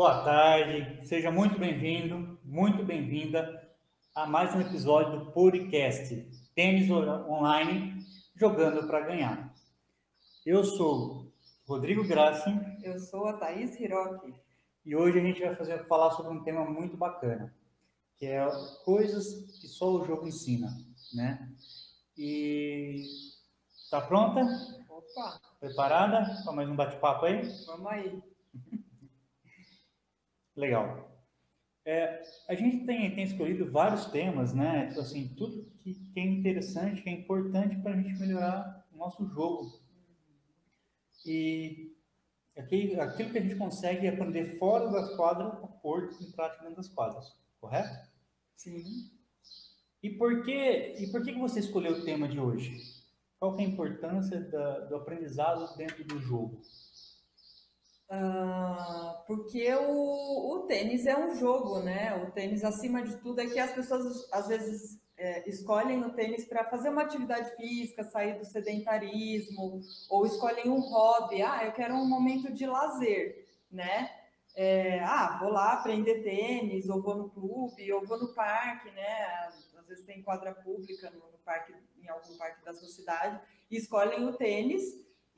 Boa tarde, seja muito bem-vindo, muito bem-vinda a mais um episódio do podcast Tênis Online Jogando para Ganhar. Eu sou Rodrigo Grassi. Eu sou a Thaís Hiroki. E hoje a gente vai fazer, falar sobre um tema muito bacana, que é coisas que só o jogo ensina, né? E tá pronta? Opa! Preparada para mais um bate-papo aí? Vamos aí. Legal. É, a gente tem, tem escolhido vários temas, né? Tipo assim, tudo que, que é interessante, que é importante para a gente melhorar o nosso jogo. E aquilo, aquilo que a gente consegue aprender fora das quadras, pôr em prática dentro das quadras, correto? Sim. E por que, e por que você escolheu o tema de hoje? Qual é a importância da, do aprendizado dentro do jogo? Uh, porque o, o tênis é um jogo, né? O tênis, acima de tudo, é que as pessoas às vezes é, escolhem o tênis para fazer uma atividade física, sair do sedentarismo, ou escolhem um hobby. Ah, eu quero um momento de lazer, né? É, ah, vou lá aprender tênis, ou vou no clube, ou vou no parque, né? Às vezes tem quadra pública no, no parque, em algum parque da sua cidade, e escolhem o tênis.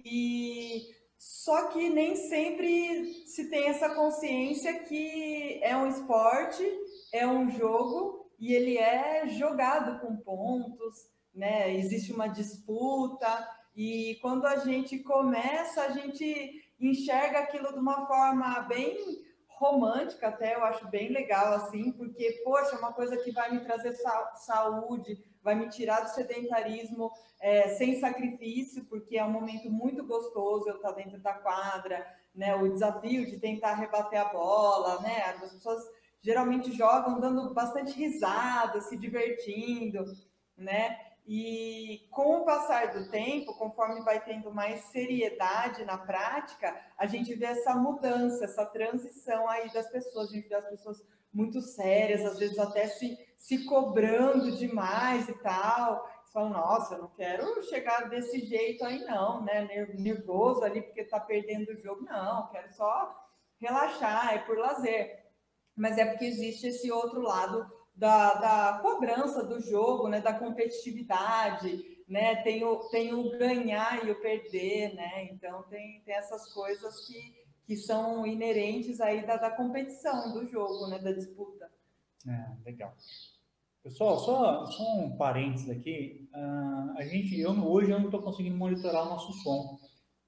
E só que nem sempre se tem essa consciência que é um esporte, é um jogo e ele é jogado com pontos, né? Existe uma disputa e quando a gente começa, a gente enxerga aquilo de uma forma bem romântica até, eu acho bem legal assim, porque poxa, é uma coisa que vai me trazer saúde, vai me tirar do sedentarismo é, sem sacrifício, porque é um momento muito gostoso eu estar dentro da quadra, né? O desafio de tentar rebater a bola, né? As pessoas geralmente jogam dando bastante risada, se divertindo, né? E com o passar do tempo, conforme vai tendo mais seriedade na prática, a gente vê essa mudança, essa transição aí das pessoas, a gente vê as pessoas muito sérias, às vezes até se, se cobrando demais e tal. Você fala, nossa, eu não quero chegar desse jeito aí, não, né? Nervoso ali porque tá perdendo o jogo. Não, quero só relaxar, é por lazer. Mas é porque existe esse outro lado da, da cobrança do jogo, né? Da competitividade, né? Tem o, tem o ganhar e o perder, né? Então tem, tem essas coisas que que são inerentes aí da, da competição do jogo, né, da disputa. É, legal. Pessoal, só, só um parênteses aqui. Uh, a gente, eu hoje eu não estou conseguindo monitorar o nosso som.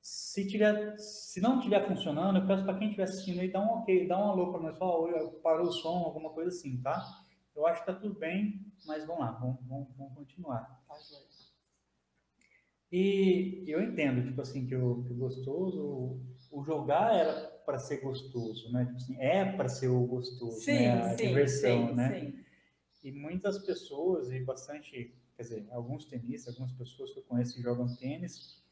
Se tiver, se não estiver funcionando, eu peço para quem estiver assistindo aí, dá um ok, dá um alô para nós, só parou o som, alguma coisa assim, tá? Eu acho que está tudo bem, mas vamos lá, vamos, vamos, vamos continuar. Tá, e eu entendo, tipo assim, que o, que o gostoso, o jogar era para ser gostoso, né? Tipo assim, é para ser o gostoso, sim, né? A sim, diversão, sim, né? Sim. E muitas pessoas, e bastante, quer dizer, alguns tenistas, algumas pessoas que eu conheço que jogam tênis,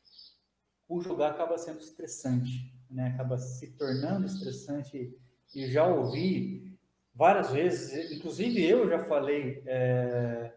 o jogar acaba sendo estressante, né? Acaba se tornando estressante. E já ouvi várias vezes, inclusive eu já falei. É,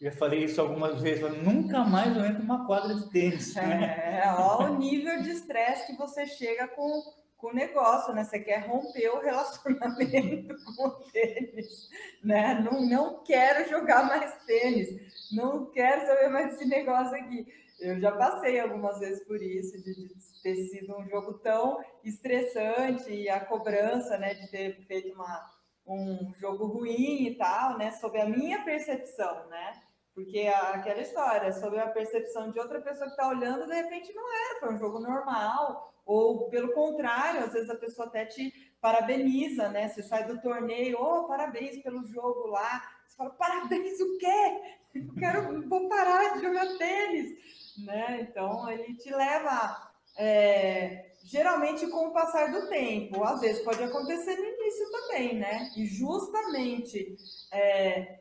já falei isso algumas vezes, nunca mais eu entro numa quadra de tênis. Né? É, olha o nível de estresse que você chega com, com o negócio, né? Você quer romper o relacionamento com o tênis, né? Não, não quero jogar mais tênis, não quero saber mais desse negócio aqui. Eu já passei algumas vezes por isso, de, de ter sido um jogo tão estressante e a cobrança, né, de ter feito uma, um jogo ruim e tal, né, sob a minha percepção, né? Porque aquela história, sobre a percepção de outra pessoa que está olhando, de repente não era, foi um jogo normal, ou pelo contrário, às vezes a pessoa até te parabeniza, né? Você sai do torneio, oh, parabéns pelo jogo lá. Você fala, parabéns o quê? Eu quero, vou parar de jogar tênis, né? Então, ele te leva, é, geralmente com o passar do tempo, às vezes pode acontecer início também, né? E justamente é,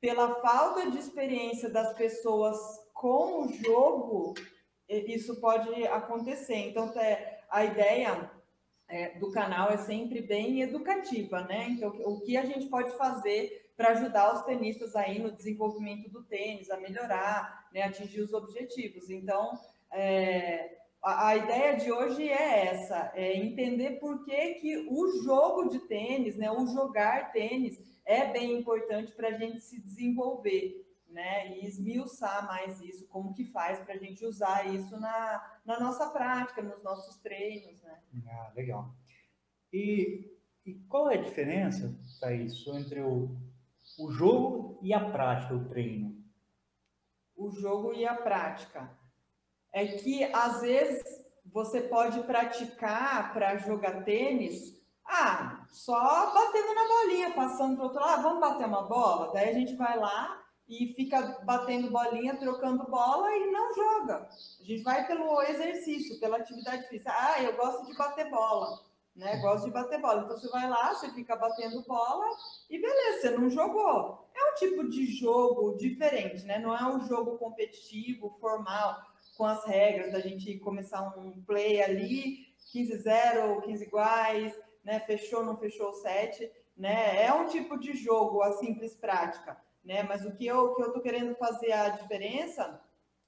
pela falta de experiência das pessoas com o jogo, isso pode acontecer. Então, é, a ideia é, do canal é sempre bem educativa, né? Então, o que a gente pode fazer para ajudar os tenistas aí no desenvolvimento do tênis, a melhorar, né, atingir os objetivos. Então, é, a, a, ideia de hoje é essa, é entender por que, que o jogo de tênis, né, o jogar tênis, é bem importante para a gente se desenvolver, né, e esmiuçar mais isso, como que faz para a gente usar isso na, na nossa prática, nos nossos treinos, né. Ah, legal. E, e qual é a diferença, Thaís, entre o, o jogo e a prática, o treino? O jogo e a prática é que às vezes você pode praticar para jogar tênis, ah, só batendo na bolinha, passando para outro lado, ah, vamos bater uma bola? Daí a gente vai lá e fica batendo bolinha, trocando bola e não joga. A gente vai pelo exercício, pela atividade física. Ah, eu gosto de bater bola, né? Gosto de bater bola. Então você vai lá, você fica batendo bola e beleza, você não jogou. É um tipo de jogo diferente, né? Não é um jogo competitivo, formal com as regras da gente começar um play ali, 15-0, 15 iguais, né? Fechou, não fechou o set, né? É um tipo de jogo, a simples prática, né? Mas o que eu que eu tô querendo fazer a diferença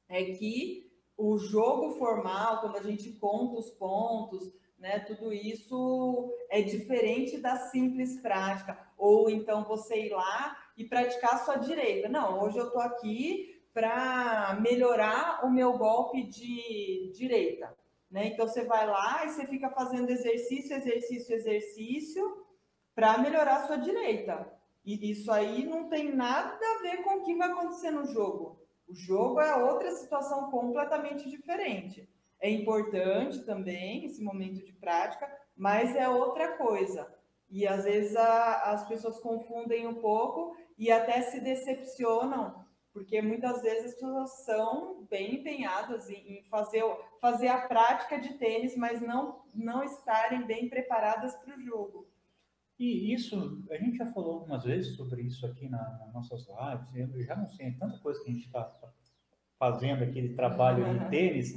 é que o jogo formal, quando a gente conta os pontos, né? Tudo isso é diferente da simples prática. Ou então você ir lá e praticar a sua direita. Não, hoje eu tô aqui para melhorar o meu golpe de direita. Né? Então você vai lá e você fica fazendo exercício, exercício, exercício para melhorar a sua direita. E isso aí não tem nada a ver com o que vai acontecer no jogo. O jogo é outra situação completamente diferente. É importante também esse momento de prática, mas é outra coisa. E às vezes a, as pessoas confundem um pouco e até se decepcionam porque muitas vezes as pessoas são bem empenhadas em, fazer, fazer a prática de tênis, mas não, não estarem bem preparadas para o jogo. E isso, a gente já falou algumas vezes sobre isso aqui na, nas nossas lives, eu já não sei, é tanta coisa que a gente está fazendo aquele trabalho de tênis,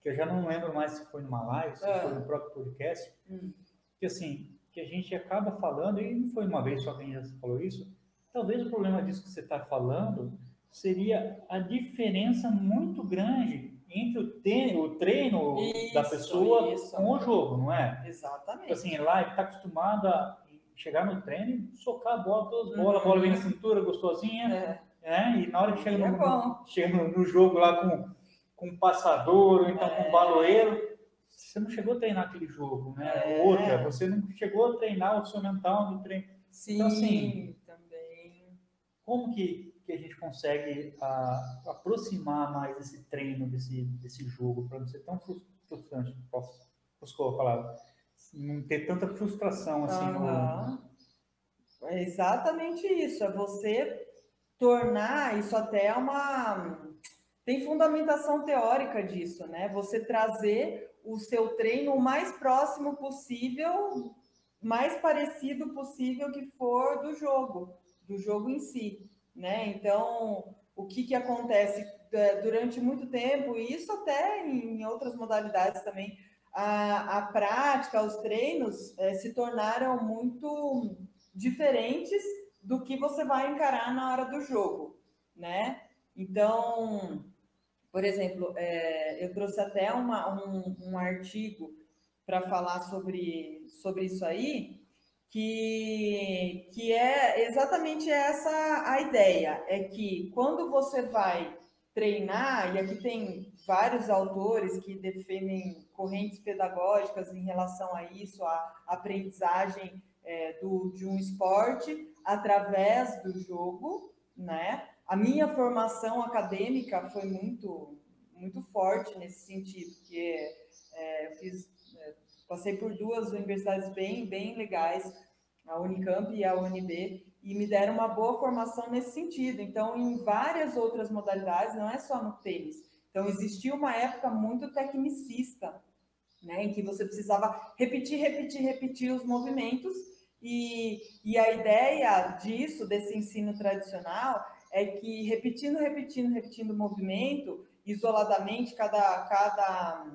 que eu já não lembro mais se foi numa live, se foi no próprio podcast, hum. que assim, que a gente acaba falando, e não foi uma vez só que a gente já falou isso, talvez o problema disso que você está falando seria a diferença muito grande entre o treino, o treino isso, da pessoa isso. com o jogo, não é? Exatamente. Assim, lá ele está acostumado a chegar no treino e socar a bola, todas as bolas, a bola vem na cintura, gostosinha, é. né? E na hora que chega, é no, chega no, no, jogo lá com, com passador, ou então é. com baloeiro, você não chegou a treinar aquele jogo, né? É. Outra, você não chegou a treinar o seu mental no treino. Sim, então, assim, também. Como que que a gente consegue a, aproximar mais esse treino, desse, desse jogo, para não ser tão frustrante, posso, posso palavra, não ter tanta frustração assim uhum. no... É exatamente isso, é você tornar isso até uma... Tem fundamentação teórica disso, né? Você trazer o seu treino o mais próximo possível, mais parecido possível que for do jogo, do jogo em si né? Então, o que, que acontece é, durante muito tempo, e isso até em outras modalidades também, a, a prática, os treinos é, se tornaram muito diferentes do que você vai encarar na hora do jogo, né? Então, por exemplo, é, eu trouxe até uma, um, um artigo para falar sobre, sobre isso aí, que, que é exatamente essa a ideia, é que quando você vai treinar, e aqui tem vários autores que defendem correntes pedagógicas em relação a isso, a aprendizagem é, do, de um esporte através do jogo, né? A minha formação acadêmica foi muito, muito forte nesse sentido, porque é, eu fiz Passei por duas universidades bem, bem legais, a Unicamp e a UNB, e me deram uma boa formação nesse sentido. Então, em várias outras modalidades, não é só no tênis. Então, existia uma época muito tecnicista, né, em que você precisava repetir, repetir, repetir os movimentos, e, e a ideia disso, desse ensino tradicional, é que repetindo, repetindo, repetindo o movimento, isoladamente, cada, cada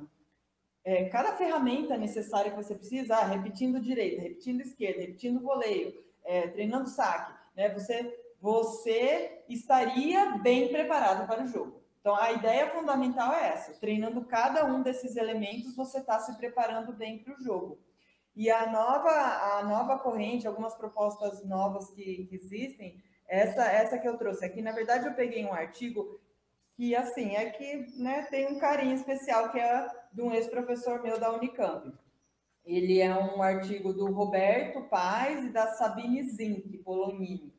é, cada ferramenta necessária que você precisa, ah, repetindo direita, repetindo esquerda, repetindo voleio, é, treinando saque, né? Você, você estaria bem preparado para o jogo. Então, a ideia fundamental é essa: treinando cada um desses elementos, você está se preparando bem para o jogo. E a nova, a nova corrente, algumas propostas novas que, que existem, essa, essa que eu trouxe aqui, na verdade, eu peguei um artigo que, assim, é que né, tem um carinho especial, que é de um ex-professor meu da Unicamp. Ele é um artigo do Roberto Paz e da Sabine Zink, Polonini.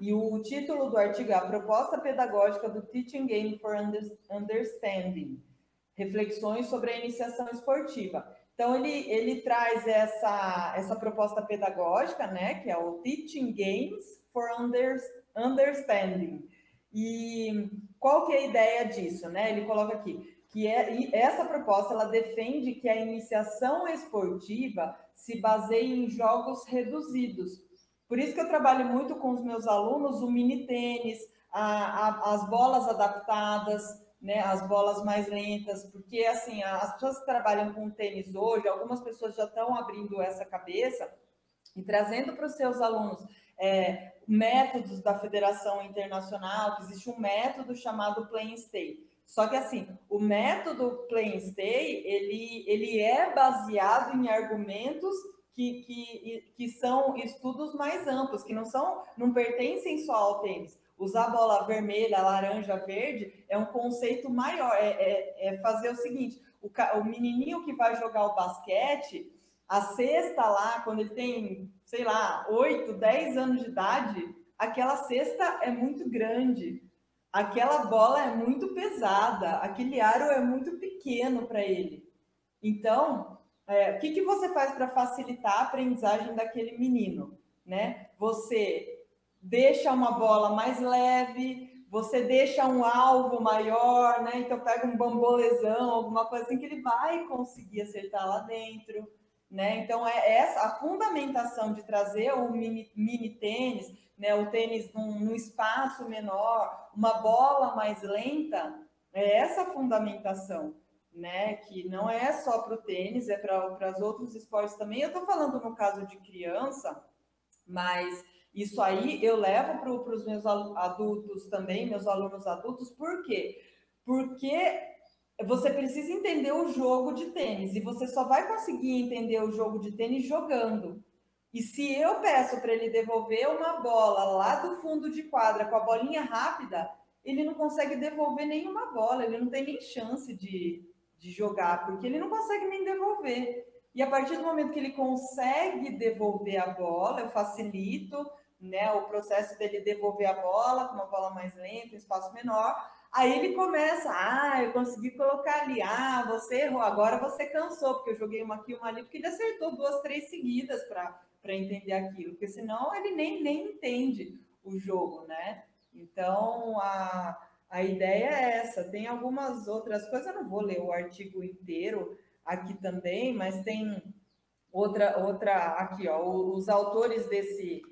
E o título do artigo é A Proposta Pedagógica do Teaching Game for Understanding, Reflexões sobre a Iniciação Esportiva. Então, ele, ele traz essa, essa proposta pedagógica, né, que é o Teaching Games for Understanding. E qual que é a ideia disso, né? Ele coloca aqui que é, essa proposta ela defende que a iniciação esportiva se baseie em jogos reduzidos, por isso que eu trabalho muito com os meus alunos o mini tênis, a, a, as bolas adaptadas, né, as bolas mais lentas, porque assim, as pessoas que trabalham com tênis hoje, algumas pessoas já estão abrindo essa cabeça e trazendo para os seus alunos é, métodos da Federação Internacional, que existe um método chamado Play Stay. Só que assim, o método Play Stay, ele, ele é baseado em argumentos que, que, que são estudos mais amplos, que não são, não pertencem só ao tênis. Usar bola vermelha, laranja, verde é um conceito maior. É, é, é fazer o seguinte: o, o menininho que vai jogar o basquete, a cesta lá, quando ele tem, sei lá, 8, 10 anos de idade, aquela cesta é muito grande, aquela bola é muito pesada, aquele aro é muito pequeno para ele. Então, é, o que, que você faz para facilitar a aprendizagem daquele menino? Né? Você deixa uma bola mais leve, você deixa um alvo maior, né? Então pega um bambolezão, alguma coisa assim que ele vai conseguir acertar lá dentro, né? Então é essa a fundamentação de trazer o mini, mini tênis, né? O tênis num, num espaço menor, uma bola mais lenta, é essa fundamentação né? Que não é só para o tênis, é para os outros esportes também. Eu estou falando no caso de criança, mas isso aí eu levo para os meus adultos também, meus alunos adultos, por quê? Porque você precisa entender o jogo de tênis e você só vai conseguir entender o jogo de tênis jogando. E se eu peço para ele devolver uma bola lá do fundo de quadra com a bolinha rápida, ele não consegue devolver nenhuma bola, ele não tem nem chance de, de jogar, porque ele não consegue nem devolver. E a partir do momento que ele consegue devolver a bola, eu facilito né, o processo dele devolver a bola com uma bola mais lenta, um espaço menor. Aí ele começa, ah, eu consegui colocar ali, ah, você errou, agora você cansou, porque eu joguei uma aqui, uma ali, porque ele acertou duas, três seguidas para entender aquilo, porque senão ele nem, nem entende o jogo, né? Então, a, a ideia é essa. Tem algumas outras coisas, eu não vou ler o artigo inteiro aqui também, mas tem outra, outra aqui, ó, os autores desse,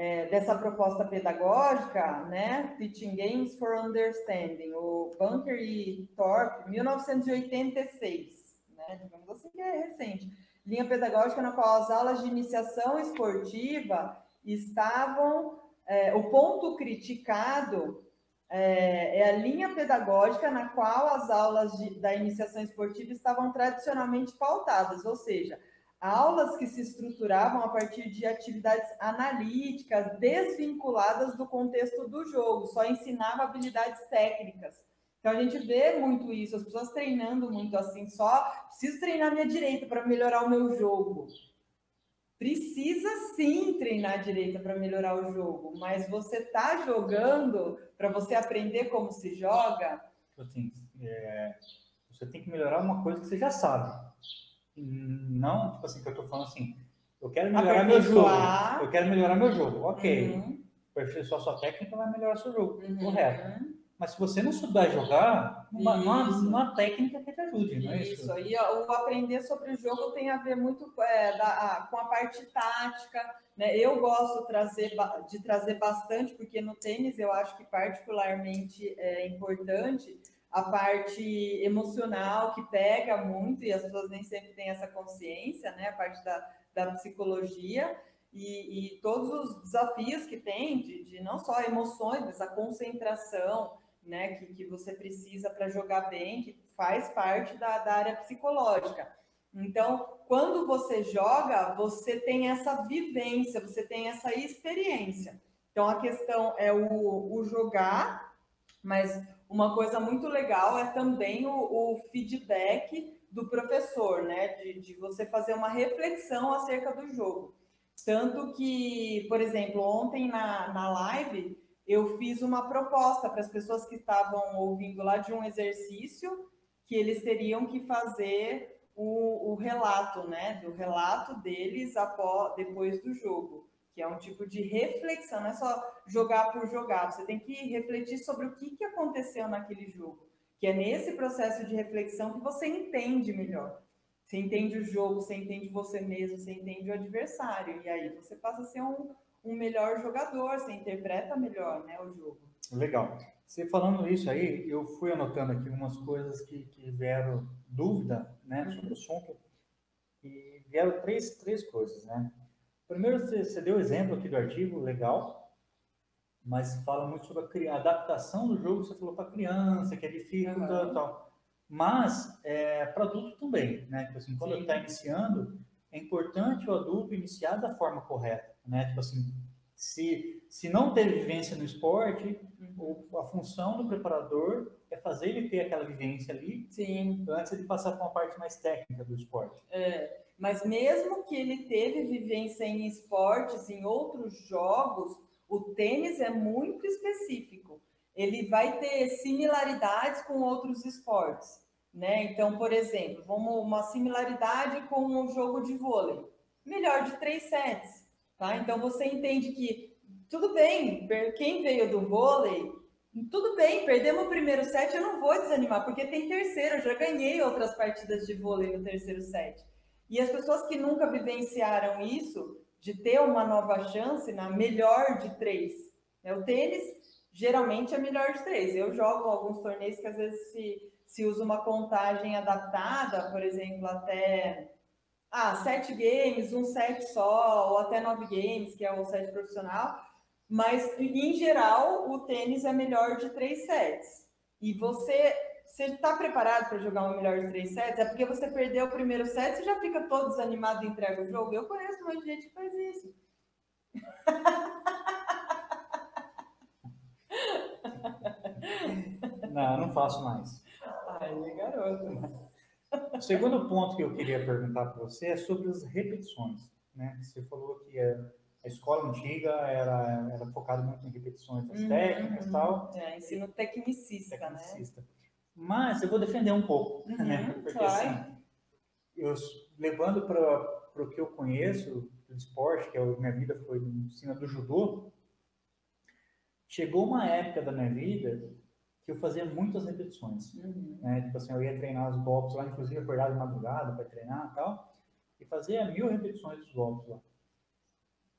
é, dessa proposta pedagógica, né? Teaching Games for Understanding, o Bunker e Thorpe, 1986, né? Digamos assim que é recente. Linha pedagógica na qual as aulas de iniciação esportiva estavam. É, o ponto criticado é, é, a linha pedagógica na qual as aulas de, da iniciação esportiva estavam tradicionalmente pautadas, ou seja, aulas que se estruturavam a partir de atividades analíticas desvinculadas do contexto do jogo, só ensinava habilidades técnicas. Então a gente vê muito isso, as pessoas treinando muito assim, só preciso treinar minha direita para melhorar o meu jogo. Precisa sim treinar direita para melhorar o jogo, mas você está jogando para você aprender como se joga. Tipo assim, é, você tem que melhorar uma coisa que você já sabe. Não, tipo assim, que eu estou falando assim, eu quero melhorar meu jogo. Eu quero melhorar meu jogo. Ok. Uhum. Aperfeiçoar sua técnica vai melhorar seu jogo. Uhum. Correto. Mas se você não souber jogar, uma, uma, uma, técnica que te ajude, não é isso? Isso, e o aprender sobre o jogo tem a ver muito é, da, com a parte tática, né? Eu gosto trazer, de trazer bastante, porque no tênis eu acho que particularmente é importante a parte emocional, que pega muito, e as pessoas nem sempre têm essa consciência, né? A parte da, da psicologia, e, e todos os desafios que tem, de, de não só emoções, mas a concentração, né, que, que você precisa para jogar bem, que faz parte da, da área psicológica. Então, quando você joga, você tem essa vivência, você tem essa experiência. Então, a questão é o, o jogar, mas uma coisa muito legal é também o, o feedback do professor, né? De, de, você fazer uma reflexão acerca do jogo. Tanto que, por exemplo, ontem na, na live, eu fiz uma proposta para as pessoas que estavam ouvindo lá de um exercício que eles teriam que fazer o, o relato, né? Do relato deles após, depois do jogo que é um tipo de reflexão, não é só jogar por jogar, você tem que refletir sobre o que, que aconteceu naquele jogo, que é nesse processo de reflexão que você entende melhor. Você entende o jogo, você entende você mesmo, você entende o adversário, e aí você passa a ser um, um melhor jogador, você interpreta melhor né, o jogo. Legal. Você falando isso aí, eu fui anotando aqui umas coisas que, que vieram dúvida né, sobre o assunto, e vieram três, três coisas, né? Primeiro, você, você deu exemplo aqui do artigo, legal, mas fala muito sobre a adaptação do jogo, você falou para criança, que é difícil uhum. tal. Mas, é, para adulto também, né? Tipo assim, quando está iniciando, é importante o adulto iniciar da forma correta, né? Tipo assim, se, se não teve vivência no esporte, uhum. a função do preparador é fazer ele ter aquela vivência ali, Sim. antes de passar para uma parte mais técnica do esporte. É. Mas mesmo que ele teve vivência em esportes, em outros jogos, o tênis é muito específico. Ele vai ter similaridades com outros esportes, né? Então, por exemplo, vamos uma similaridade com o jogo de vôlei. Melhor de três sets, tá? Então você entende que tudo bem, quem veio do vôlei, tudo bem, perdemos o primeiro set, eu não vou desanimar, porque tem terceiro, eu já ganhei outras partidas de vôlei no terceiro set. E as pessoas que nunca vivenciaram isso, de ter uma nova chance na melhor de três. Né? O tênis geralmente é melhor de três. Eu jogo alguns torneios que às vezes se, se usa uma contagem adaptada, por exemplo, até ah, sete games, um set só, ou até nove games, que é o set profissional. Mas, em geral, o tênis é melhor de três sets. E você você está preparado para jogar um melhor de três sets? É porque você perdeu o primeiro set, você já fica todo desanimado e entrega o jogo? Eu conheço um monte de gente que faz isso. Não, não faço mais. Ai, garoto. O segundo ponto que eu queria perguntar para você é sobre as repetições. Né? Você falou que a escola antiga era, era focada muito em repetições das uhum, técnicas e uhum. tal. É, ensino tecnicista, tecnicista. né? Mas eu vou defender um pouco, uhum, né? Porque claro. assim, eu, levando para o que eu conheço do esporte, que é minha vida foi no ensino do judô, chegou uma época da minha vida que eu fazia muitas repetições. Uhum. Né? Tipo assim, eu ia treinar os golpes lá, inclusive acordar de madrugada para treinar e tal, e fazia mil repetições dos golpes lá.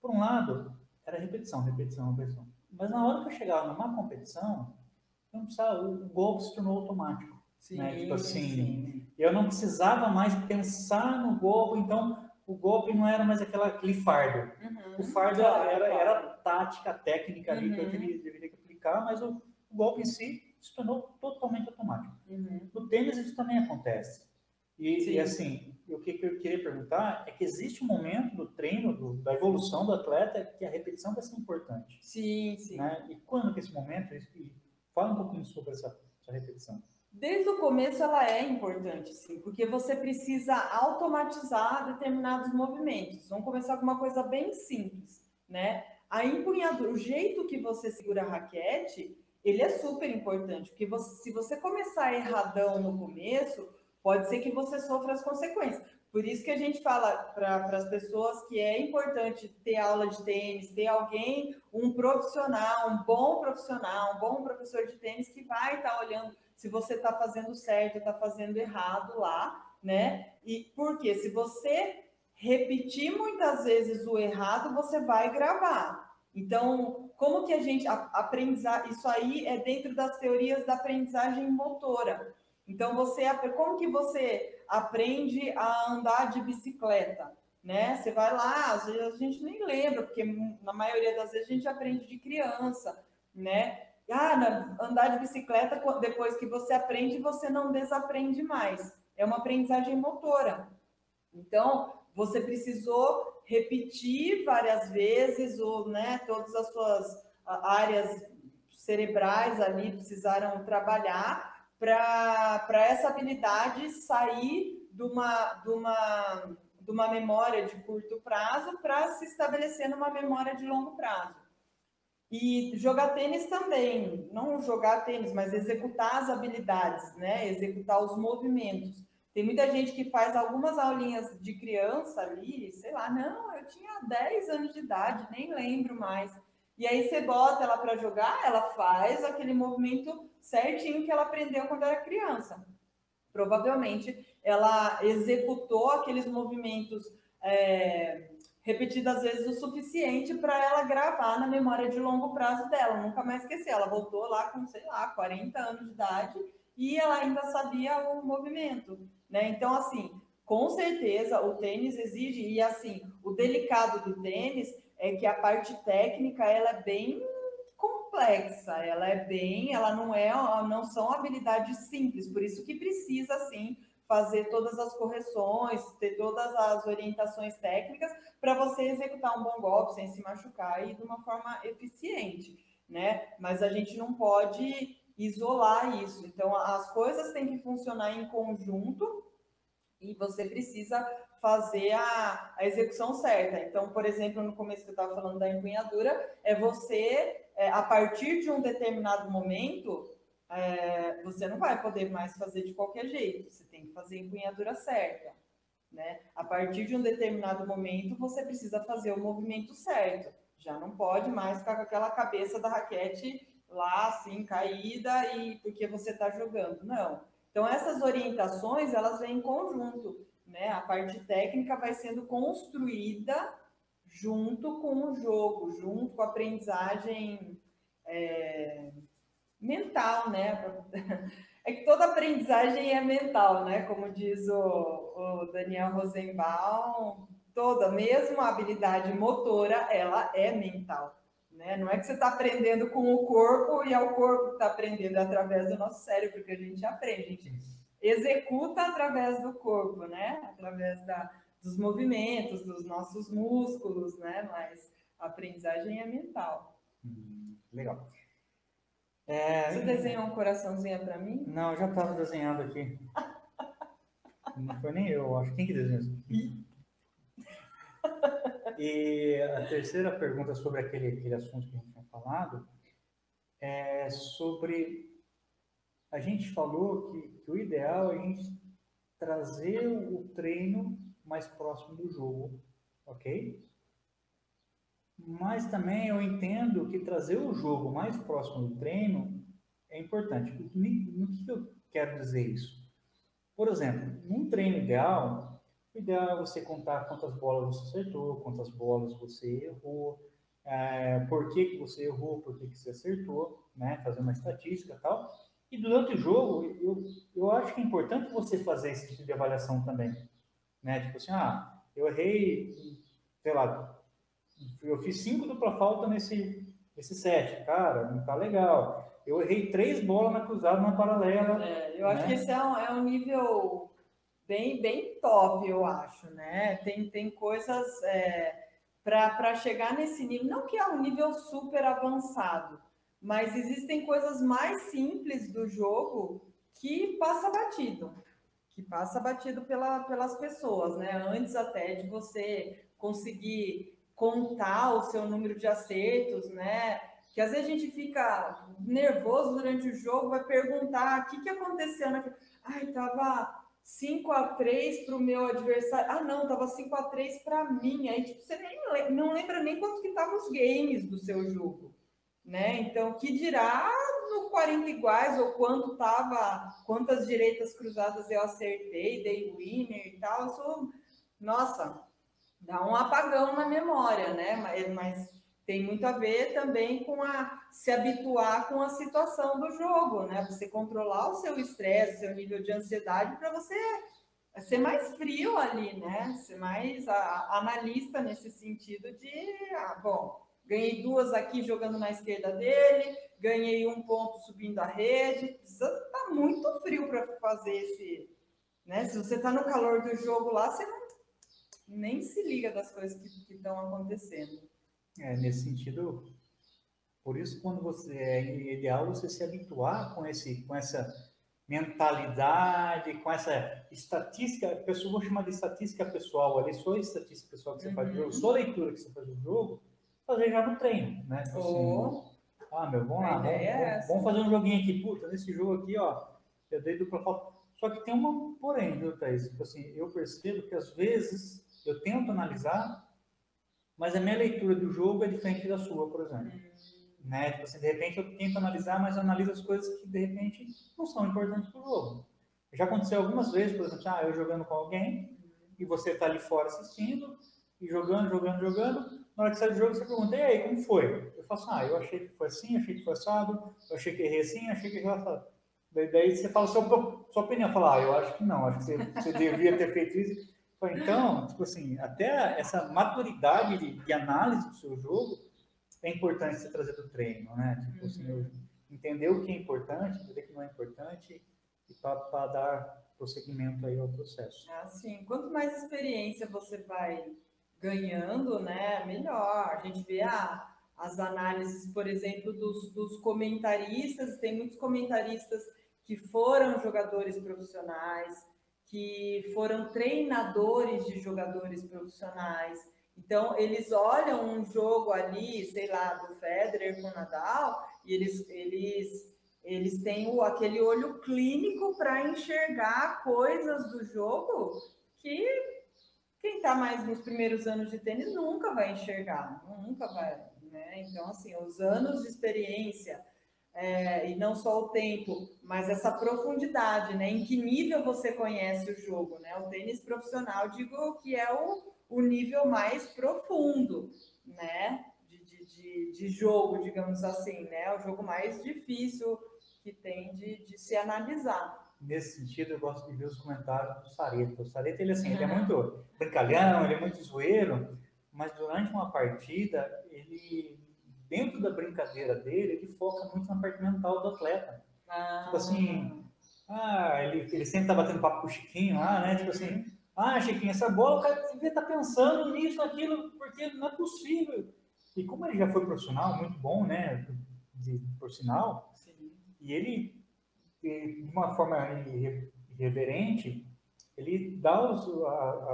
Por um lado, era repetição, repetição, repetição. Mas na hora que eu chegava numa competição, não o golpe se tornou automático. Sim, né? Tipo assim, sim. eu não precisava mais pensar no golpe, então o golpe não era mais aquela, aquele fardo. Uhum, o fardo claro, era, claro. era tática, técnica ali uhum. que eu deveria, uhum. deveria aplicar, mas o, o, golpe em si se tornou totalmente automático. Uhum. No tênis isso também acontece. E, e, assim, o que eu queria perguntar é que existe um momento do treino, do, da evolução do atleta, que a repetição vai ser importante. Sim, sim. Né? E quando que esse momento, e Fala um pouquinho sobre essa, essa repetição. Desde o começo ela é importante, sim, porque você precisa automatizar determinados movimentos. Vamos começar com uma coisa bem simples, né? A empunhadura, o jeito que você segura a raquete, ele é super importante, porque você, se você começar erradão no começo, pode ser que você sofra as consequências. Por isso que a gente fala para as pessoas que é importante ter aula de tênis, ter alguém, um profissional, um bom profissional, um bom professor de tênis que vai estar tá olhando se você está fazendo certo, está fazendo errado lá, né? E porque se você repetir muitas vezes o errado, você vai gravar. Então, como que a gente aprendizar? Isso aí é dentro das teorias da aprendizagem motora. Então, você, como que você aprende a andar de bicicleta? Né? Você vai lá, às vezes a gente nem lembra, porque na maioria das vezes a gente aprende de criança, né? ah, andar de bicicleta, depois que você aprende, você não desaprende mais. É uma aprendizagem motora. Então, você precisou repetir várias vezes, ou, né, todas as suas áreas cerebrais ali precisaram trabalhar para essa habilidade sair de uma, de, uma, de uma memória de curto prazo para se estabelecer numa memória de longo prazo. E jogar tênis também, não jogar tênis, mas executar as habilidades, né? Executar os movimentos. Tem muita gente que faz algumas aulinhas de criança ali, sei lá, não, eu tinha 10 anos de idade, nem lembro mais. E aí você bota ela para jogar, ela faz aquele movimento certinho que ela aprendeu quando era criança. Provavelmente ela executou aqueles movimentos é, repetidas vezes o suficiente para ela gravar na memória de longo prazo dela, nunca mais esquecer. Ela voltou lá com, sei lá, 40 anos de idade e ela ainda sabia o movimento, né? Então, assim, com certeza o tênis exige, e assim, o delicado do tênis é que a parte técnica ela é bem complexa, ela é bem, ela não é, não são habilidades simples, por isso que precisa, assim, fazer todas as correções, ter todas as orientações técnicas para você executar um bom golpe sem se machucar e de uma forma eficiente, né? Mas a gente não pode isolar isso. Então, as coisas têm que funcionar em conjunto e você precisa fazer a, a execução certa. Então, por exemplo, no começo que eu estava falando da empunhadura, é você, é, a partir de um determinado momento, é, você não vai poder mais fazer de qualquer jeito, você tem que fazer a empunhadura certa. Né? A partir de um determinado momento, você precisa fazer o movimento certo. Já não pode mais ficar com aquela cabeça da raquete lá, assim, caída, e porque você está jogando. Não. Então, essas orientações, elas vêm em conjunto. Né? A parte técnica vai sendo construída junto com o jogo, junto com a aprendizagem é, mental, né? É que toda aprendizagem é mental, né? Como diz o, o Daniel Rosenbaum, toda, mesmo a habilidade motora, ela é mental. Né? Não é que você está aprendendo com o corpo e é o corpo que está aprendendo através do nosso cérebro que a gente aprende. A gente executa através do corpo, né? Através da, dos movimentos, dos nossos músculos, né? Mas a aprendizagem é mental. Hum, legal. É... Você desenhou um coraçãozinho para mim? Não, eu já estava desenhando aqui. Não foi nem eu, acho. Quem que desenhou isso? e a terceira pergunta sobre aquele, aquele assunto que a gente tinha falado é sobre. A gente falou que, que o ideal é a gente trazer o treino mais próximo do jogo, ok? Mas também eu entendo que trazer o jogo mais próximo do treino é importante. No que eu quero dizer isso? Por exemplo, num treino ideal, o ideal é você contar quantas bolas você acertou, quantas bolas você errou, é, por que, que você errou, por que, que você acertou, né? fazer uma estatística e tal. E durante o jogo, eu, eu acho que é importante você fazer esse tipo de avaliação também. Né? Tipo assim, ah, eu errei, sei lá, eu fiz cinco dupla falta nesse, nesse set, cara, não tá legal. Eu errei três bolas na cruzada, na paralela. É, eu né? acho que esse é um, é um nível bem, bem top, eu acho, né? Tem, tem coisas é, para chegar nesse nível, não que é um nível super avançado, mas existem coisas mais simples do jogo que passa batido, que passa batido pela, pelas pessoas, né? Antes até de você conseguir contar o seu número de acertos, né? Que às vezes a gente fica nervoso durante o jogo, vai perguntar o que, que aconteceu. Né? Ai, tava 5 a 3 para o meu adversário. Ah, não, tava 5 a 3 para mim. Aí tipo, você nem, não lembra nem quanto que estavam os games do seu jogo. Né? Então, que dirá no 40 iguais ou quanto tava, quantas direitas cruzadas eu acertei, dei winner e tal. Eu sou, nossa, dá um apagão na memória, né? Mas, mas, tem muito a ver também com a se habituar com a situação do jogo, né? Você controlar o seu estresse, seu nível de ansiedade para você ser mais frio ali, né? Ser mais a, analista nesse sentido de, ah, bom, ganhei duas aqui jogando na esquerda dele, ganhei um ponto subindo a rede. Está muito frio para fazer esse. Né? Se você está no calor do jogo lá, você não, nem se liga das coisas que estão acontecendo. É, nesse sentido, por isso, quando você é ideal você se habituar com, esse, com essa mentalidade, com essa estatística, a pessoa vou chamar de estatística pessoal ali, só estatística pessoal que você uhum. faz do jogo, só leitura que você faz do jogo, fazer já no treino, né? Tipo assim, ah, meu, vamos lá, vamos, é vamos, fazer um joguinho aqui, puta, nesse jogo aqui, ó, eu dei dupla falta. Só que tem uma porém, viu, Thaís? Tipo assim, eu percebo que às vezes eu tento analisar, mas a minha leitura do jogo é diferente da sua, por exemplo. Uhum. Né? Tipo assim, de repente eu tento analisar, mas eu analiso as coisas que de repente não são importantes para o jogo. Já aconteceu algumas vezes, por exemplo, ah, eu jogando com alguém e você está ali fora assistindo e jogando, jogando, jogando. Na hora que sai do jogo, você pergunta, e aí, como foi? Eu faço, ah, eu achei que foi assim, achei que foi assado, eu achei que errei assim, achei que errei assado. Daí, daí você fala sua, sua opinião, fala, ah, eu acho que não, acho que você, você devia ter feito isso. Então, tipo assim, até essa maturidade de, de análise do seu jogo é importante você trazer do treino, né? Tipo assim, uhum. assim, entender o que é importante, entender o que não é importante e para dar prosseguimento aí ao processo. Ah, sim. Quanto mais experiência você vai ganhando, né, melhor. A gente vê ah, as análises, por exemplo, dos, dos comentaristas, tem muitos comentaristas que foram jogadores profissionais, que foram treinadores de jogadores profissionais, então, eles olham um jogo ali, sei lá, do Federer com o Nadal, e eles, eles, eles têm o, aquele olho clínico para enxergar coisas do jogo que quem está mais nos primeiros anos de tênis nunca vai enxergar, nunca vai. Né? Então, assim, os anos de experiência, é, e não só o tempo, mas essa profundidade, né? Em que nível você conhece o jogo, né? O tênis profissional, digo que é o, o nível mais profundo, né? De, de, de, de, jogo, digamos assim, né? O jogo mais difícil que tem de, de se analisar. Nesse sentido, eu gosto de ver os comentários do Sareta. O Sareta, ele, assim, ele é muito brincalhão, ele é muito zoeiro, mas durante uma partida, ele, dentro da brincadeira dele, ele foca muito na parte mental do atleta. Ah. Tipo assim, ah, ele, ele sempre tá batendo papo com o Chiquinho lá, né? Tipo assim, ah, Chiquinho, essa bola, o cara devia estar tá pensando nisso, naquilo, porque não é possível. E como ele já foi profissional, muito bom, né? De, por sinal, Sim. e ele, de uma forma irreverente, ele dá os,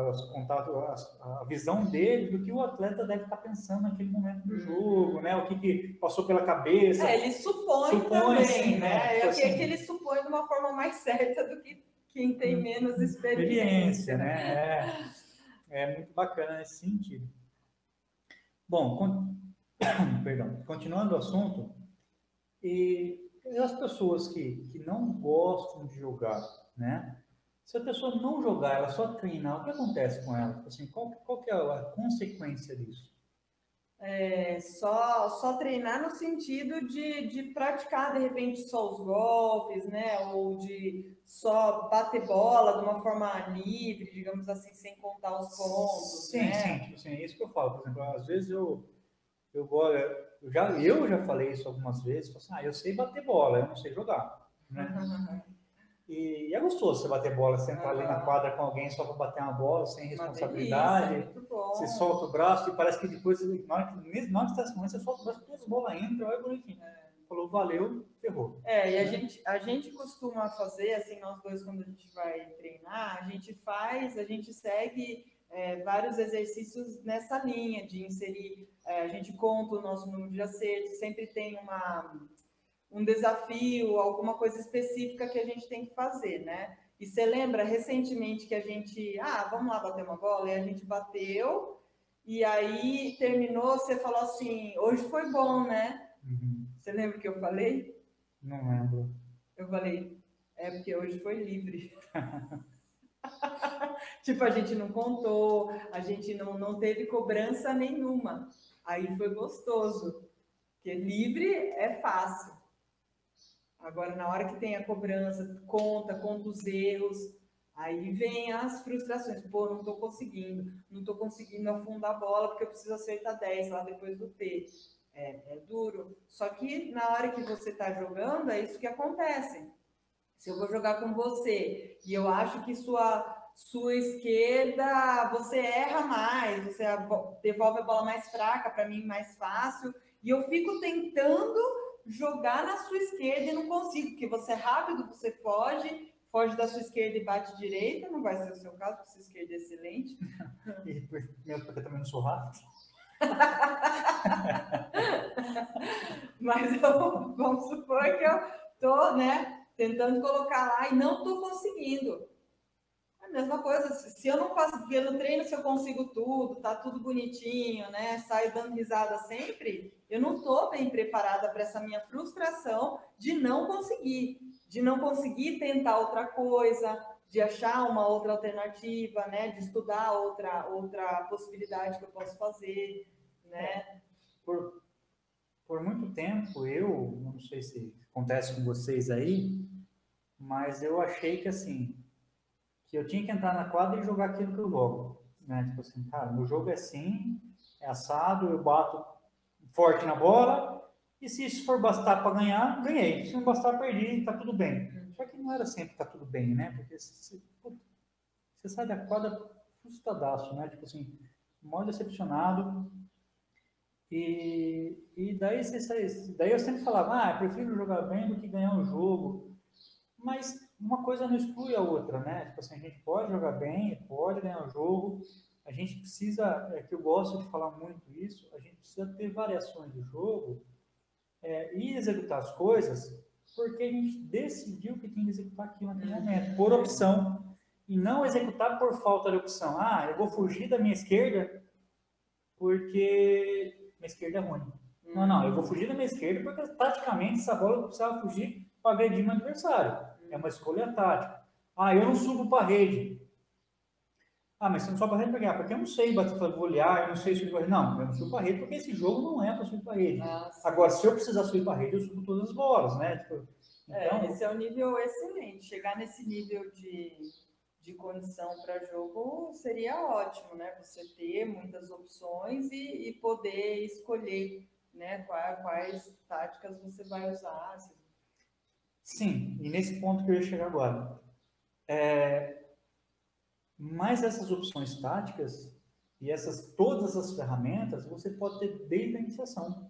as contatos, a, a, visão dele do que o atleta deve estar tá pensando naquele momento do uhum. jogo, né? O que, que passou pela cabeça. É, ele supõe, supõe também, assim, né? né? Tipo é, assim, que ele supõe de uma forma mais certa do que quem tem hum, menos experiência. experiência né? É, é, muito bacana nesse sentido. Bom, con... perdão, continuando o assunto, e as pessoas que, que não gostam de jogar, né? Se a pessoa não jogar, ela só treinar, o que acontece com ela? Assim, qual, qual que é a consequência disso? É, só, só treinar no sentido de, de praticar, de repente, só os golpes, né? Ou de só bater bola de uma forma livre, digamos assim, sem contar os pontos. Sim, né? sim, tipo assim, é isso que eu falo. Por exemplo, às vezes eu, eu, eu, já, eu já falei isso algumas vezes, assim, ah, eu sei bater bola, eu não sei jogar. Né? E, é gostoso você bater bola, você entrar ali na quadra com alguém só para bater uma bola, sem responsabilidade. Delícia, você solta o braço e parece que depois, na hora que, na hora que você está você solta o braço, todas as bolas entram, é bonitinho. É. Falou, valeu, ferrou. É, e a, né? gente, a gente costuma fazer, assim, nós dois, quando a gente vai treinar, a gente faz, a gente segue é, vários exercícios nessa linha de inserir, é, a gente conta o nosso número de acertos, sempre tem uma um desafio, alguma coisa específica que a gente tem que fazer, né? E você lembra recentemente que a gente, ah, vamos lá bater uma bola, e a gente bateu, e aí terminou, você falou assim, hoje foi bom, né? Você lembra que eu falei? Não lembro. Eu falei, é porque hoje foi livre. tipo, a gente não contou, a gente não, não teve cobrança nenhuma. Aí foi gostoso. Porque livre é fácil. Agora, na hora que tem a cobrança, conta, conta os erros, aí vem as frustrações. Pô, não estou conseguindo, não estou conseguindo afundar a bola porque eu preciso acertar 10 lá depois do T. É, é duro. Só que na hora que você está jogando, é isso que acontece. Se eu vou jogar com você e eu acho que sua sua esquerda você erra mais, você devolve a bola mais fraca, para mim mais fácil, e eu fico tentando jogar na sua esquerda e não consigo, porque você é rápido, você foge, foge da sua esquerda e bate direita, não vai ser o seu caso, porque sua esquerda é excelente. e porque eu também não sou rápido. Mas eu, vamos supor que eu tô, né, tentando colocar lá e não tô conseguindo. É a mesma coisa, se eu não passo, no treino se eu consigo tudo, tá tudo bonitinho, né, saio dando risada sempre, eu não tô bem preparada para essa minha frustração de não conseguir, de não conseguir tentar outra coisa, de achar uma outra alternativa, né, de estudar outra outra possibilidade que eu posso fazer, né? Por, por muito tempo eu, não sei se acontece com vocês aí, mas eu achei que assim, que eu tinha que entrar na quadra e jogar aquilo que eu jogo, né? Tipo assim, cara, meu jogo é assim, é assado, eu bato forte na bola, e se isso for bastar para ganhar, ganhei. Se não bastar, perdi, tá tudo bem. Só que não era sempre tá tudo bem, né? Porque você, você sai da quadra frustradaço, né? Tipo assim, mal decepcionado. E, e daí, você, daí eu sempre falava, ah, eu prefiro jogar bem do que ganhar um jogo. Mas uma coisa não exclui a outra, né? Tipo assim, a gente pode jogar bem, pode ganhar um jogo. A gente precisa, é que eu gosto de falar muito isso, a gente precisa ter variações do jogo é, e executar as coisas porque a gente decidiu que tem que executar aquilo naquele momento, por opção, e não executar por falta de opção. Ah, eu vou fugir da minha esquerda porque minha esquerda é ruim. Não, não, eu vou fugir da minha esquerda porque taticamente essa bola precisava fugir para agredir meu adversário. É uma escolha tática. Ah, eu não subo para a rede. Ah, mas você não sobe para a rede para ganhar, porque eu não sei bater, vou olhar, eu não sei subir para a rede. Não, eu não subo para a rede porque esse jogo não é para subir para a rede. Nossa. Agora, se eu precisar subir para a rede, eu subo todas as bolas, né? Tipo, é, então... É, esse é um nível excelente. Chegar nesse nível de, de condição para jogo seria ótimo, né? Você ter muitas opções e, e poder escolher né, quais, quais táticas você vai usar. Sim, e nesse ponto que eu ia chegar agora. É, mas essas opções táticas e essas todas as ferramentas você pode ter desde a iniciação.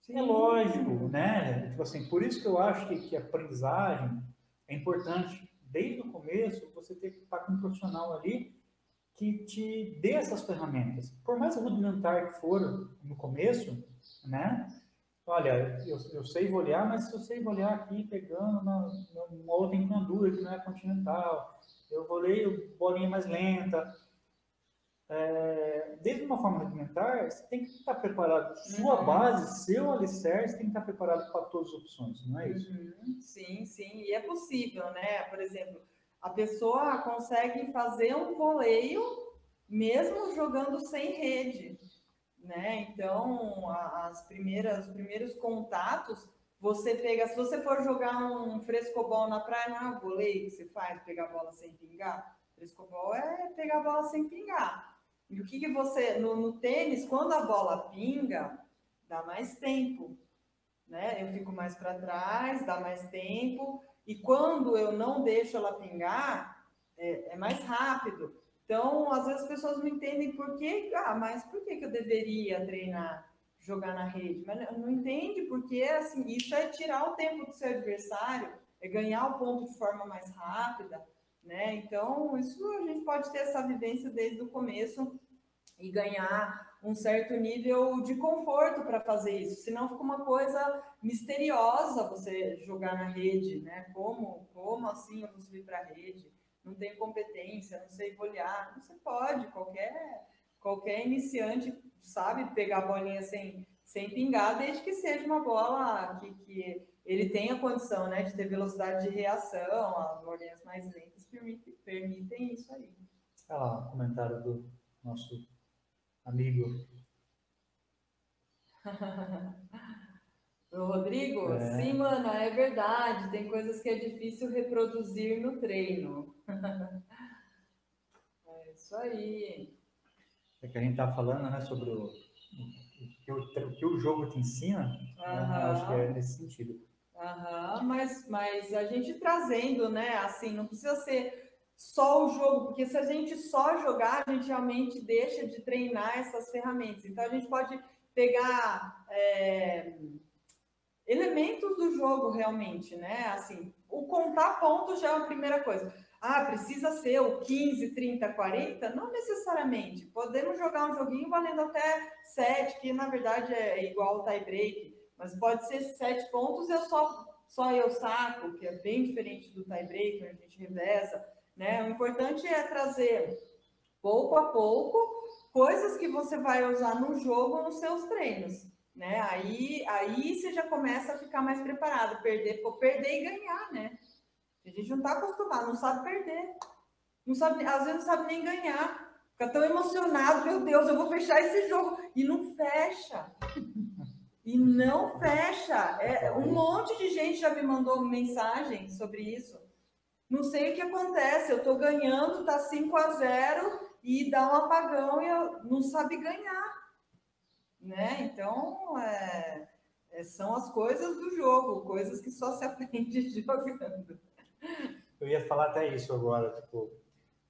Sim. É lógico, né? Tipo assim, por isso que eu acho que, que a aprendizagem é importante desde o começo você ter que estar com um profissional ali que te dê essas ferramentas. Por mais rudimentar que for no começo, né? Olha, eu, eu sei volear, mas se eu sei volear aqui pegando na, numa outra empunhadura que não é continental, eu voleio bolinha mais lenta. É, desde uma forma rudimentar, você tem que estar preparado. Sua uhum. base, seu alicerce, tem que estar preparado para todas as opções, não é isso? Uhum. Sim, sim. E é possível, né? Por exemplo, a pessoa consegue fazer um voleio mesmo jogando sem rede, né? Então, as primeiras, os primeiros contatos, você pega, se você for jogar um frescobol na praia, não é voleio que você faz, pegar a bola sem pingar. Frescobol é pegar a bola sem pingar. E o que, que você, no, no tênis, quando a bola pinga, dá mais tempo, né? Eu fico mais para trás, dá mais tempo, e quando eu não deixo ela pingar, é, é, mais rápido. Então, às vezes as pessoas não entendem por que, ah, mas por que, que eu deveria treinar, jogar na rede? Mas não entende porque, assim, isso é tirar o tempo do seu adversário, é ganhar o ponto de forma mais rápida, né? Então, isso a gente pode ter essa vivência desde o começo e ganhar um certo nível de conforto para fazer isso, senão fica uma coisa misteriosa você jogar na rede, né? Como, como assim eu vou subir para a rede? Não tenho competência, não sei golear. Você pode, qualquer, qualquer iniciante sabe pegar a bolinha sem, sem pingar, desde que seja uma bola que, que ele tenha condição né, de ter velocidade de reação, as bolinhas mais lentas permitem, permitem isso aí. Olha lá, comentário do nosso amigo. o Rodrigo? É. Sim, mano, é verdade. Tem coisas que é difícil reproduzir no treino. é isso aí. É que a gente tá falando, né, sobre o, que o, que o jogo te ensina, uhum. né, acho que é nesse sentido. Uhum, mas, mas a gente trazendo, né? Assim, não precisa ser só o jogo, porque se a gente só jogar, a gente realmente deixa de treinar essas ferramentas. Então a gente pode pegar é, elementos do jogo realmente, né? Assim, o contar pontos já é a primeira coisa. Ah, precisa ser o 15, 30, 40? Não necessariamente. Podemos jogar um joguinho valendo até 7, que na verdade é igual ao tie break, mas pode ser 7 pontos, eu só, só eu saco, que é bem diferente do tie break, a gente reveza. Né? O importante é trazer pouco a pouco coisas que você vai usar no jogo nos seus treinos. Né? Aí, aí você já começa a ficar mais preparado, perder, perder e ganhar, né? A gente não está acostumado, não sabe perder. Não sabe, às vezes não sabe nem ganhar. Fica tão emocionado, meu Deus, eu vou fechar esse jogo. E não fecha. E não fecha. É, um monte de gente já me mandou mensagem sobre isso. Não sei o que acontece, eu estou ganhando, tá 5 a 0 e dá um apagão e eu não sabe ganhar. Né? Então, é, é, são as coisas do jogo, coisas que só se aprende jogando. Eu ia falar até isso agora, tipo,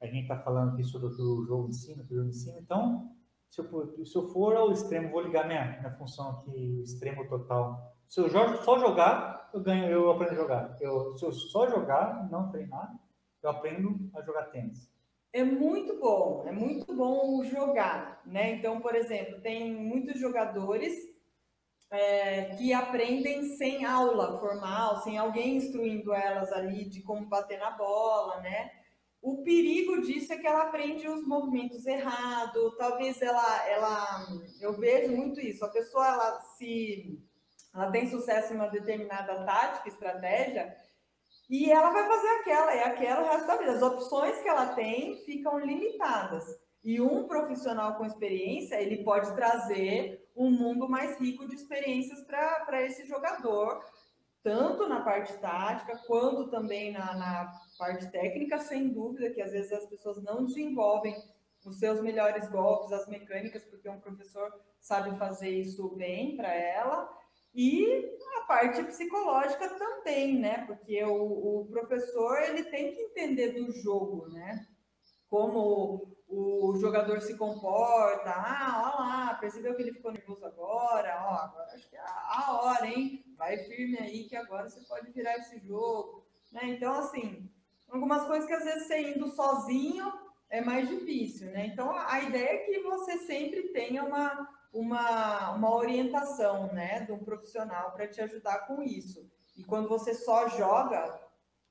a gente está falando aqui sobre o jogo de cima, o jogo cima, então, se eu, se eu for ao extremo, vou ligar minha, minha função aqui, o extremo total. Se eu só jogar, eu ganho, eu aprendo a jogar. Eu, se eu só jogar, não treinar, eu aprendo a jogar tênis. É muito bom, é muito bom jogar, né? Então, por exemplo, tem muitos jogadores é, que aprendem sem aula formal, sem alguém instruindo elas ali de como bater na bola, né? O perigo disso é que ela aprende os movimentos errados, talvez ela, ela, eu vejo muito isso, a pessoa ela se ela tem sucesso em uma determinada tática, estratégia, e ela vai fazer aquela, é aquela o resto da vida. As opções que ela tem ficam limitadas. E um profissional com experiência, ele pode trazer um mundo mais rico de experiências para esse jogador, tanto na parte tática, quanto também na, na parte técnica, sem dúvida, que às vezes as pessoas não desenvolvem os seus melhores golpes, as mecânicas, porque um professor sabe fazer isso bem para ela. E a parte psicológica também, né? Porque o, o, professor ele tem que entender do jogo, né? Como o jogador se comporta. Ah, olha lá, percebeu que ele ficou nervoso agora? Ó, agora acho que é a hora, hein? Vai firme aí que agora você pode virar esse jogo. Né? Então, assim, algumas coisas que às vezes você indo sozinho é mais difícil, né? Então, a ideia é que você sempre tenha uma uma, uma orientação né, de um profissional para te ajudar com isso. E quando você só joga,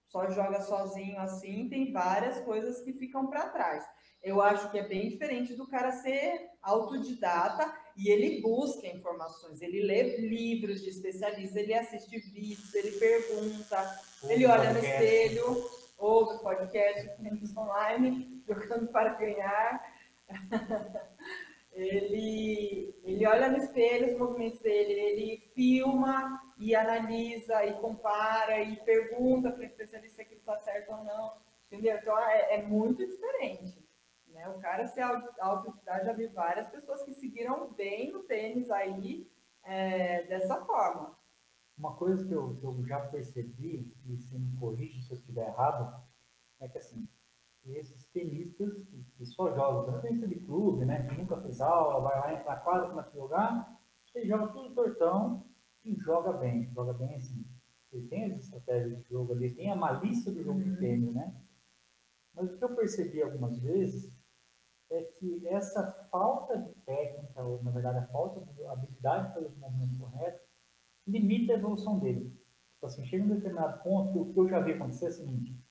só joga sozinho assim, tem várias coisas que ficam para trás. Eu acho que é bem diferente do cara ser autodidata e ele busca informações, ele lê livros de especialistas, ele assiste vídeos, ele pergunta, ele olha no espelho, ouve podcast, online, jogando para ganhar. ele, ele olha no espelho os movimentos dele, ele filma e analisa e compara e pergunta para o especialista se está certo ou não, entendeu? Então é, é muito diferente. Né? O cara ser autodidata, já vi várias pessoas que seguiram bem no tênis aí é, dessa forma. Uma coisa que eu, que eu já percebi, e se me corrige se eu estiver errado, é que assim, esses tenistas que, que só jogam, tanto tenista de clube, né, que nunca fez aula, vai lá, entra na quadra, começa a jogar, ele joga tudo tortão e joga bem, joga bem assim. Ele tem as estratégias de jogo ali, tem a malícia do jogo uhum. de tênis, né? Mas o que eu percebi algumas vezes é que essa falta de técnica, ou na verdade a falta de habilidade para fazer o movimento correto, limita a evolução dele. Tipo assim, chega um determinado ponto, o que eu já vi acontecer é o seguinte,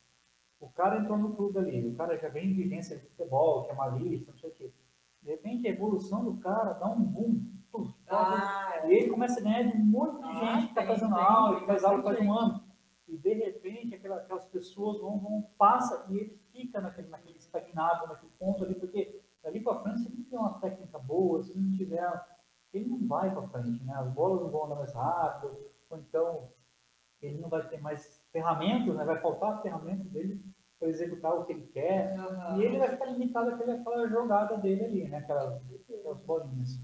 o cara entrou no clube ali, o cara já vem de vivência de futebol, que é malícia, não sei o quê. De repente a evolução do cara dá um boom. ah, e ele começa a ganhar de um monte de ah, gente que está fazendo aula, que faz aula faz um ano. E de repente aquelas, aquelas pessoas vão, vão passa e ele fica naquele, naquele estagnado, naquele ponto ali, porque dali para frente, se ele não tiver uma técnica boa, se não tiver. Ele não vai para frente, né? As bolas não vão andar mais rápido, ou então ele não vai ter mais ferramentas, né? vai faltar ferramentas dele para executar o que ele quer, uhum. e ele vai ficar limitado àquela, àquela jogada dele ali, né? aquelas, aquelas bolinhas.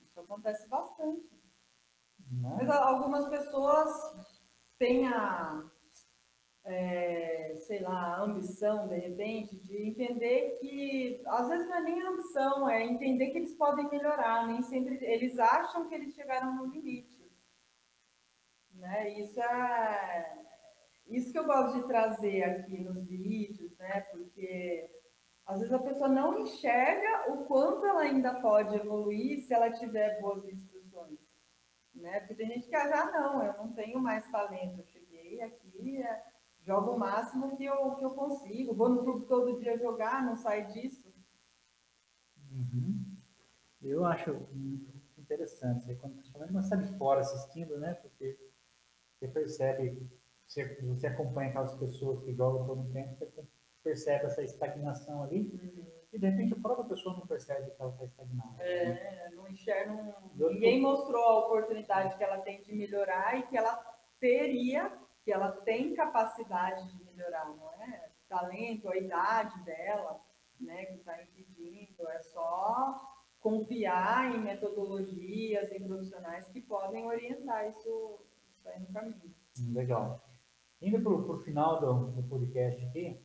Isso acontece bastante. Não. Mas algumas pessoas têm a, é, sei lá, a ambição, de repente, de entender que, às vezes não é nem ambição, é entender que eles podem melhorar, nem sempre, eles acham que eles chegaram no limite. Né? Isso é, isso que eu gosto de trazer aqui nos vídeos, né? Porque às vezes a pessoa não enxerga o quanto ela ainda pode evoluir se ela tiver boas instruções, né? Porque tem gente que ah, não, eu não tenho mais talento, eu cheguei aqui, é, jogo o máximo que eu, que eu consigo, vou no clube todo dia jogar, não sai disso. Uhum. Eu acho muito interessante, quando principalmente você está de fora assistindo, né? Porque você percebe você, você acompanha aquelas pessoas que jogam todo o tempo, você percebe essa estagnação ali, uhum. e de repente a própria pessoa não percebe que ela está estagnada. É, né? não enxerga. Ninguém mostrou a oportunidade que ela tem de melhorar e que ela teria, que ela tem capacidade de melhorar, não é? Talento, a idade dela, né, que está impedindo, é só confiar em metodologias, em profissionais que podem orientar isso, isso aí no caminho. Legal. Indo para o final do, do podcast aqui,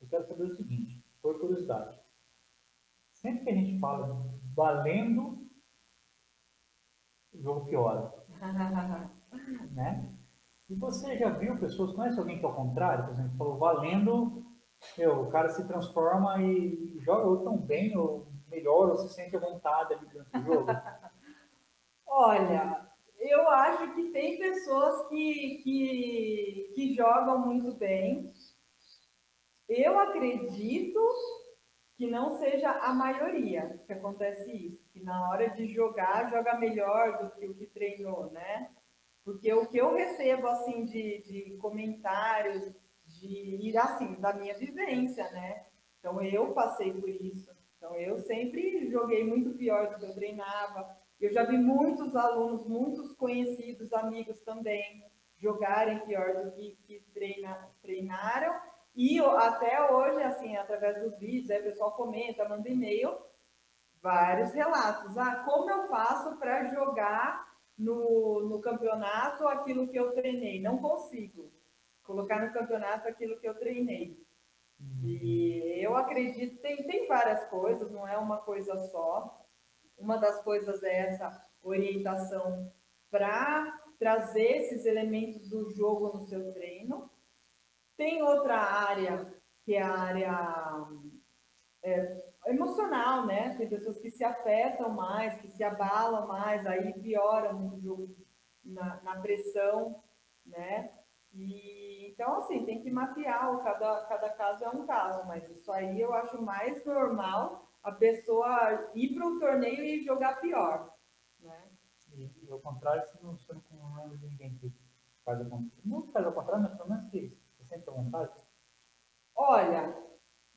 eu quero saber o seguinte, por curiosidade. Sempre que a gente fala valendo, o jogo piora. né? E você já viu pessoas, conhece alguém que é o contrário? Por exemplo, falou valendo, meu, o cara se transforma e joga ou tão bem, ou melhor, ou se sente à vontade ali dentro do jogo? Olha, eu acho que tem pessoas que, que, que jogam muito bem. Eu acredito que não seja a maioria que acontece isso, que na hora de jogar, joga melhor do que o que treinou, né? Porque o que eu recebo, assim, de, de comentários, de, assim, da minha vivência, né? Então, eu passei por isso. Então, eu sempre joguei muito pior do que eu treinava. Eu já vi muitos alunos, muitos conhecidos, amigos também, jogarem pior do que, que treina, treinaram. E até hoje, assim, através dos vídeos, aí o pessoal comenta, manda e-mail, vários relatos. Ah, como eu faço para jogar no, no campeonato aquilo que eu treinei? Não consigo colocar no campeonato aquilo que eu treinei. E eu acredito, tem, tem várias coisas, não é uma coisa só. Uma das coisas é essa orientação para trazer esses elementos do jogo no seu treino. Tem outra área, que é a área é, emocional, né? Tem pessoas que se afetam mais, que se abalam mais, aí piora muito o jogo na, na pressão, né? E, então, assim, tem que mapear, cada, cada caso é um caso, mas isso aí eu acho mais normal a pessoa ir para o torneio e jogar pior. Né? E, e ao contrário, se não, se não lembro de ninguém que faz o contrário, não faz ao contrário, mas pelo menos que você sente a vontade. Olha,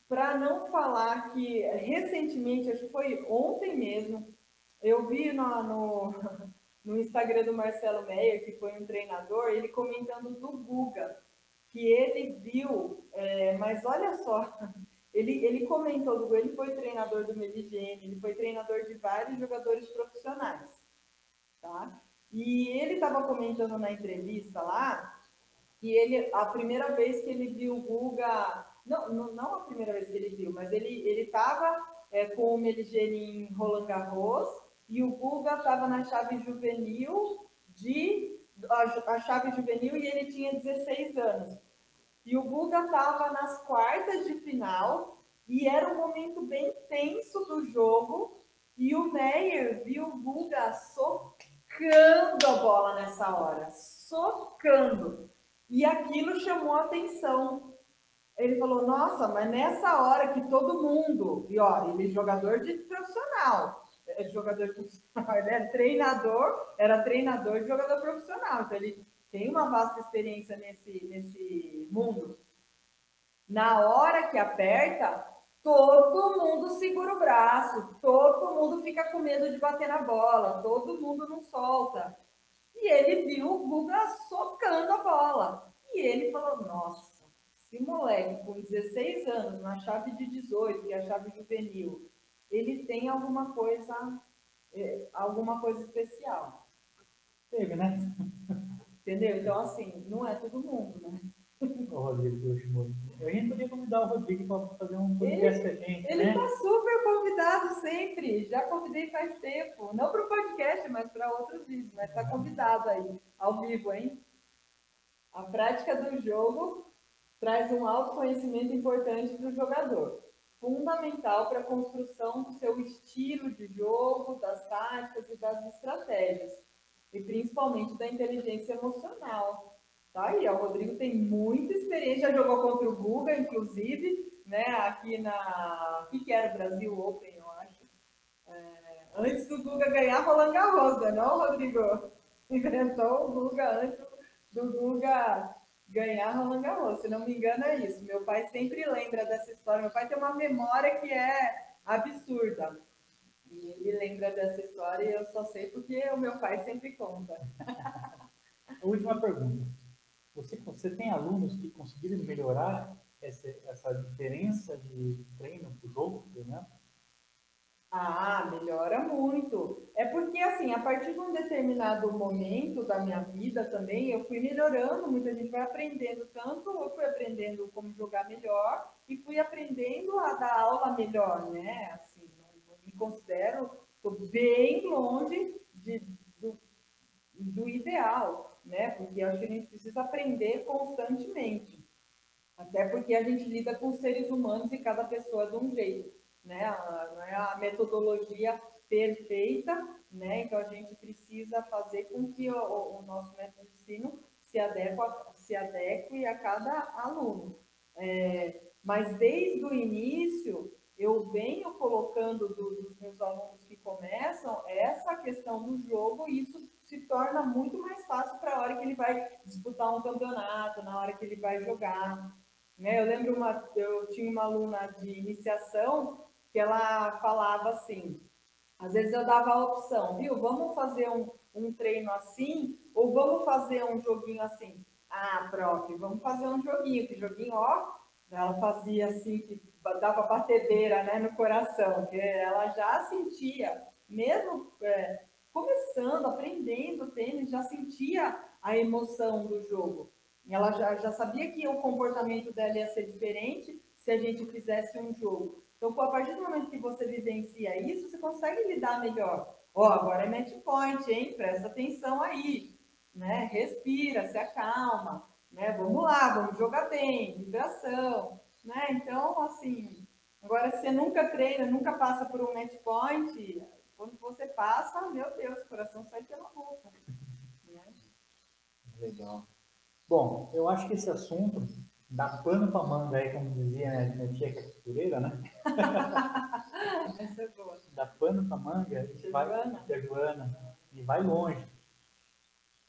para não falar que recentemente, acho que foi ontem mesmo, eu vi no, no, no Instagram do Marcelo Meyer, que foi um treinador, ele comentando do Guga, que ele viu, é, mas olha só, ele, ele comentou ele foi treinador do Meligene, ele foi treinador de vários jogadores profissionais, tá? E ele estava comentando na entrevista lá que ele, a primeira vez que ele viu o Guga, não, não, não a primeira vez que ele viu, mas ele ele estava é, com o Meligene em Roland Garros e o Guga estava na chave juvenil de a, a chave juvenil e ele tinha 16 anos. E o Guga estava nas quartas de final e era um momento bem tenso do jogo. E o Meyer viu o Guga socando a bola nessa hora, socando. E aquilo chamou a atenção. Ele falou: Nossa, mas nessa hora que todo mundo, e ó, ele é jogador de profissional, é jogador de profissional, ele é treinador, era treinador de jogador profissional, então ele tem uma vasta experiência nesse, nesse mundo. Na hora que aperta, todo mundo segura o braço, todo mundo fica com medo de bater na bola, todo mundo não solta. E ele viu o Guga socando a bola. E ele falou: Nossa, esse moleque com 16 anos, na chave de 18, que é a chave juvenil, ele tem alguma coisa é, alguma coisa especial. Teve, né? Entendeu? Então, assim, não é todo mundo, né? O Rodrigo Yoshimori. A gente podia convidar o Rodrigo para fazer um podcast com a gente, Ele né? está super convidado sempre. Já convidei faz tempo. Não para o podcast, mas para outros vídeos. Mas está convidado aí, ao vivo, hein? A prática do jogo traz um autoconhecimento importante para o jogador. Fundamental para a construção do seu estilo de jogo, das táticas e das estratégias. E principalmente da inteligência emocional. Tá aí, ó, o Rodrigo tem muita experiência, já jogou contra o Guga, inclusive, né, aqui na... O que, era o Brasil Open, eu acho. É, antes do Guga ganhar Roland Garros, não, Rodrigo? Enfrentou o Guga antes do Guga ganhar Roland Garros, se não me engano é isso. Meu pai sempre lembra dessa história, meu pai tem uma memória que é absurda. Lembra dessa história e eu só sei porque o meu pai sempre conta. Última pergunta. Você, você tem alunos que conseguiram melhorar essa, essa diferença de treino para o jogo, por exemplo? Ah, melhora muito. É porque, assim, a partir de um determinado momento da minha vida também, eu fui melhorando, muita gente vai aprendendo tanto, eu fui aprendendo como jogar melhor e fui aprendendo a dar aula melhor, né? Assim, não, não me considero, estou bem longe de, do, do ideal né? Porque acho que a gente precisa aprender constantemente. Até porque a gente lida com seres humanos e cada pessoa de um jeito, né? Não é a metodologia perfeita, né? Então a gente precisa fazer com que o, o nosso método de ensino se adeque, se adeque a cada aluno. É, mas desde o início eu venho colocando do, dos meus alunos começam essa questão do jogo e isso se torna muito mais fácil para a hora que ele vai disputar um campeonato, na hora que ele vai jogar. Né? Eu lembro, uma, eu tinha uma aluna de iniciação que ela falava assim, às vezes eu dava a opção, viu, vamos fazer um, um treino assim ou vamos fazer um joguinho assim? Ah, prof, vamos fazer um joguinho, que joguinho, ó, ela fazia assim, que dava batedeira né, no coração, que ela já sentia, mesmo é, começando, aprendendo tênis, já sentia a emoção do jogo. Ela já, já sabia que o comportamento dela ia ser diferente se a gente fizesse um jogo. Então, a partir do momento que você vivencia isso, você consegue lidar melhor. Ó, oh, agora é match point, hein? Presta atenção aí, né? Respira, se acalma, né? Vamos lá, vamos jogar bem, vibração, né? Então, assim, agora se você nunca treina, nunca passa por um match point, quando você passa, meu Deus, o coração sai pela boca. Né? Legal. Bom, eu acho que esse assunto dá pano para manga aí, como dizia né, minha tia que é costureira, né? Essa é boa. Dá pano para manga e vai, Joana. Joana, e vai longe.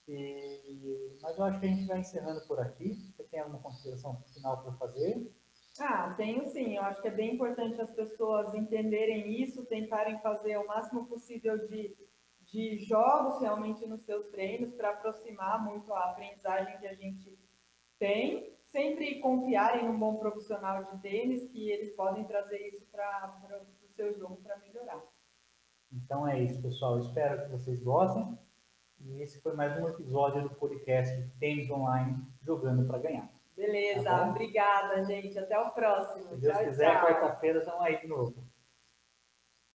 E, mas eu acho que a gente vai encerrando por aqui. Você tem alguma consideração final para fazer? Ah, tenho sim. Eu acho que é bem importante as pessoas entenderem isso, tentarem fazer o máximo possível de, de jogos realmente nos seus treinos para aproximar muito a aprendizagem que a gente tem. Sempre confiarem num bom profissional de tênis, que eles podem trazer isso para o seu jogo para melhorar. Então é isso, pessoal. Espero que vocês gostem. E esse foi mais um episódio do podcast Tênis Online Jogando para Ganhar. Beleza, tá obrigada, gente. Até o próximo. Se Deus tchau, quiser, quarta-feira estamos aí de novo.